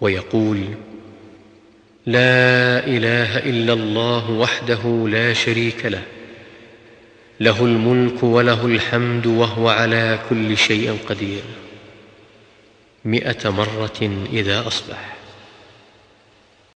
ويقول لا إله إلا الله وحده لا شريك له له الملك وله الحمد وهو على كل شيء قدير مئة مرة إذا أصبح.